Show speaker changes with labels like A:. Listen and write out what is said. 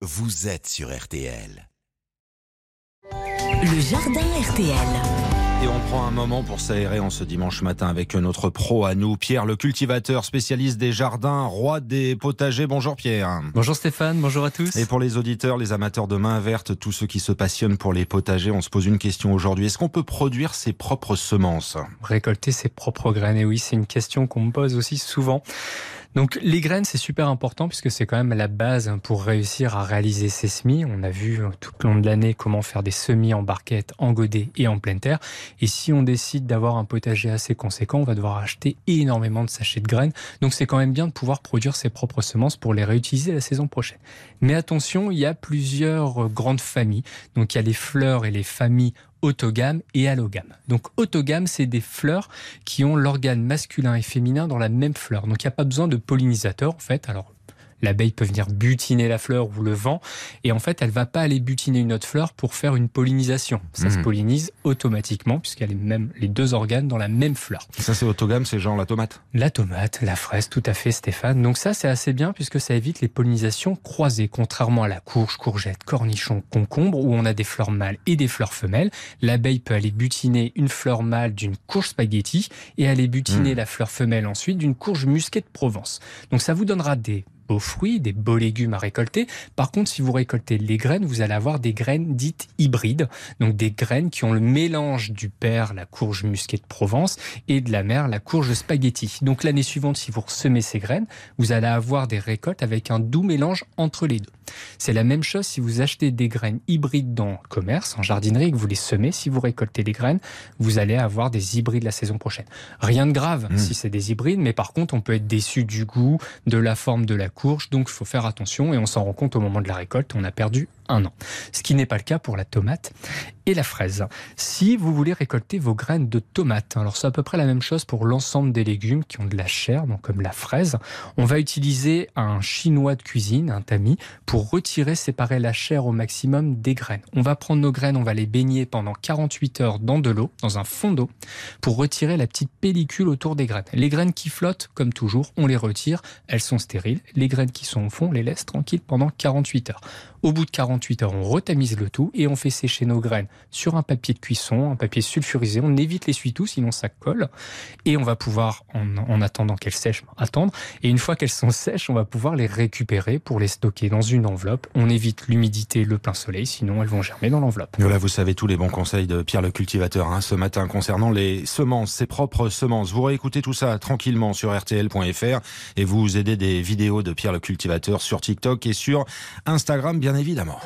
A: vous êtes sur RTL.
B: Le jardin RTL.
C: Et on prend un moment pour s'aérer en ce dimanche matin avec notre pro à nous, Pierre le cultivateur, spécialiste des jardins, roi des potagers. Bonjour Pierre.
D: Bonjour Stéphane, bonjour à tous.
C: Et pour les auditeurs, les amateurs de main verte, tous ceux qui se passionnent pour les potagers, on se pose une question aujourd'hui. Est-ce qu'on peut produire ses propres semences?
D: Récolter ses propres graines, et oui, c'est une question qu'on me pose aussi souvent. Donc les graines, c'est super important puisque c'est quand même la base pour réussir à réaliser ces semis. On a vu tout au long de l'année comment faire des semis en barquette, en godet et en pleine terre. Et si on décide d'avoir un potager assez conséquent, on va devoir acheter énormément de sachets de graines. Donc c'est quand même bien de pouvoir produire ses propres semences pour les réutiliser la saison prochaine. Mais attention, il y a plusieurs grandes familles. Donc il y a les fleurs et les familles autogame et allogame. Donc autogame, c'est des fleurs qui ont l'organe masculin et féminin dans la même fleur. Donc il n'y a pas besoin de pollinisateurs en fait. Alors L'abeille peut venir butiner la fleur ou le vent, et en fait, elle va pas aller butiner une autre fleur pour faire une pollinisation. Ça se mmh. pollinise automatiquement puisqu'elle est même les deux organes dans la même fleur.
C: Ça, c'est autogame, c'est genre la tomate.
D: La tomate, la fraise, tout à fait, Stéphane. Donc ça, c'est assez bien puisque ça évite les pollinisations croisées, contrairement à la courge, courgette, cornichon, concombre, où on a des fleurs mâles et des fleurs femelles. L'abeille peut aller butiner une fleur mâle d'une courge spaghetti et aller butiner mmh. la fleur femelle ensuite d'une courge musquée de Provence. Donc ça vous donnera des beaux fruits, des beaux légumes à récolter. Par contre, si vous récoltez les graines, vous allez avoir des graines dites hybrides, donc des graines qui ont le mélange du père, la courge musquée de Provence, et de la mère, la courge spaghetti. Donc l'année suivante, si vous semez ces graines, vous allez avoir des récoltes avec un doux mélange entre les deux. C'est la même chose si vous achetez des graines hybrides dans le commerce, en jardinerie, que vous les semez. Si vous récoltez les graines, vous allez avoir des hybrides la saison prochaine. Rien de grave mmh. si c'est des hybrides, mais par contre, on peut être déçu du goût, de la forme de la courge. Donc, il faut faire attention et on s'en rend compte au moment de la récolte. On a perdu un an. Ce qui n'est pas le cas pour la tomate et la fraise. Si vous voulez récolter vos graines de tomates, alors c'est à peu près la même chose pour l'ensemble des légumes qui ont de la chair, donc comme la fraise, on va utiliser un chinois de cuisine, un tamis, pour retirer, séparer la chair au maximum des graines. On va prendre nos graines, on va les baigner pendant 48 heures dans de l'eau, dans un fond d'eau, pour retirer la petite pellicule autour des graines. Les graines qui flottent, comme toujours, on les retire, elles sont stériles. Les graines qui sont au fond, on les laisse tranquilles pendant 48 heures. Au bout de 48 heures, on retamise le tout et on fait sécher nos graines sur un papier de cuisson, un papier sulfurisé. On évite l'essuie-tout, sinon ça colle. Et on va pouvoir, en, attendant qu'elles sèchent, attendre. Et une fois qu'elles sont sèches, on va pouvoir les récupérer pour les stocker dans une enveloppe. On évite l'humidité, le plein soleil, sinon elles vont germer dans l'enveloppe.
C: Voilà, vous savez tous les bons conseils de Pierre le cultivateur hein, ce matin concernant les semences, ses propres semences. Vous réécoutez tout ça tranquillement sur rtl.fr et vous aidez des vidéos de Pierre le cultivateur sur TikTok et sur Instagram. Bien bien évidemment.